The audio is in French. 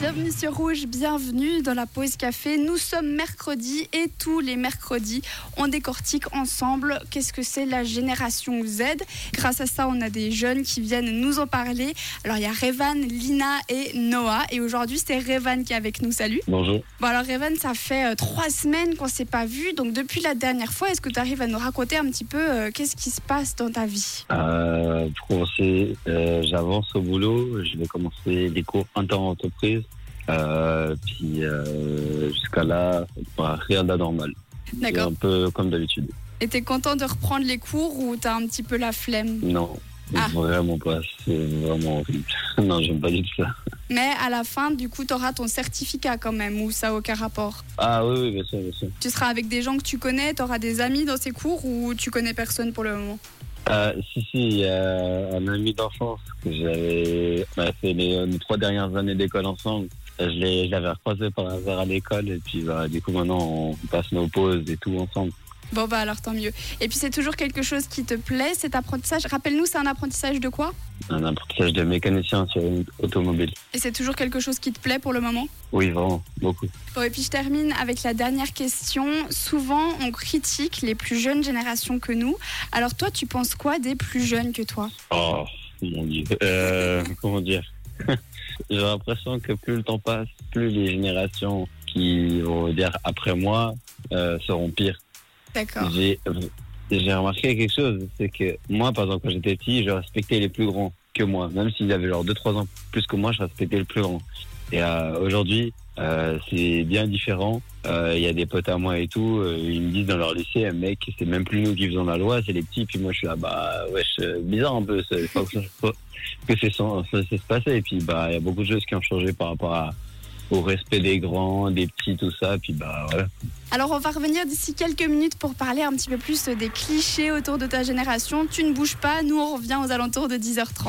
Bienvenue sur Rouge, bienvenue dans la pause café. Nous sommes mercredi et tous les mercredis, on décortique ensemble qu'est-ce que c'est la génération Z. Grâce à ça, on a des jeunes qui viennent nous en parler. Alors il y a Revan, Lina et Noah. Et aujourd'hui, c'est Revan qui est avec nous. Salut. Bonjour. Bon alors Revan, ça fait euh, trois semaines qu'on s'est pas vu. Donc depuis la dernière fois, est-ce que tu arrives à nous raconter un petit peu euh, qu'est-ce qui se passe dans ta vie? Euh, pour commencer, euh, j'avance au boulot. Je vais commencer des cours inter-entreprise. Euh, puis euh, jusqu'à là, bah, rien d'anormal. D'accord. un peu comme d'habitude. Et t'es content de reprendre les cours ou t'as un petit peu la flemme? Non, Ah. vraiment pas. C'est vraiment horrible. non, j'aime pas du tout ça. Mais à la fin, du coup, tu auras ton certificat quand même, ou ça n'a aucun rapport? Ah oui, oui, bien sûr, bien sûr. Tu seras avec des gens que tu connais, tu auras des amis dans ces cours ou tu connais personne pour le moment? Euh, si, si, a un ami d'enfance que j'avais on fait les, les trois dernières années d'école ensemble. Euh, Je l'avais recroisé par hasard à l'école et puis bah, du coup maintenant on passe nos pauses et tout ensemble. Bon, bah alors tant mieux. Et puis c'est toujours quelque chose qui te plaît, cet apprentissage? Rappelle-nous, c'est un apprentissage de quoi? Un apprentissage de mécanicien sur une automobile. Et c'est toujours quelque chose qui te plaît pour le moment? Oui, vraiment, beaucoup. Bon, et puis je termine avec la dernière question. Souvent, on critique les plus jeunes générations que nous. Alors toi, tu penses quoi des plus jeunes que toi? Oh, mon dieu. Euh, comment dire? J'ai l'impression que plus le temps passe, plus les générations qui vont dire après moi euh, seront pires. J'ai remarqué quelque chose, c'est que moi, par exemple, quand j'étais petit, je respectais les plus grands que moi. Même s'ils avaient genre 2-3 ans plus que moi, je respectais le plus grand. Et euh, aujourd'hui, euh, c'est bien différent. Euh, Il y a des potes à moi et tout, ils me disent dans leur lycée, mec, c'est même plus nous qui faisons la loi, c'est les petits. Puis moi, je suis là, bah, wesh, bizarre un peu, c'est- faut que, que c'est ça se passer. Et puis, bah, il y a beaucoup de choses qui ont changé par rapport à, au respect des grands, des petits, tout ça. Puis, bah, voilà. Alors on va revenir d'ici quelques minutes pour parler un petit peu plus des clichés autour de ta génération. Tu ne bouges pas, nous on revient aux alentours de 10h30.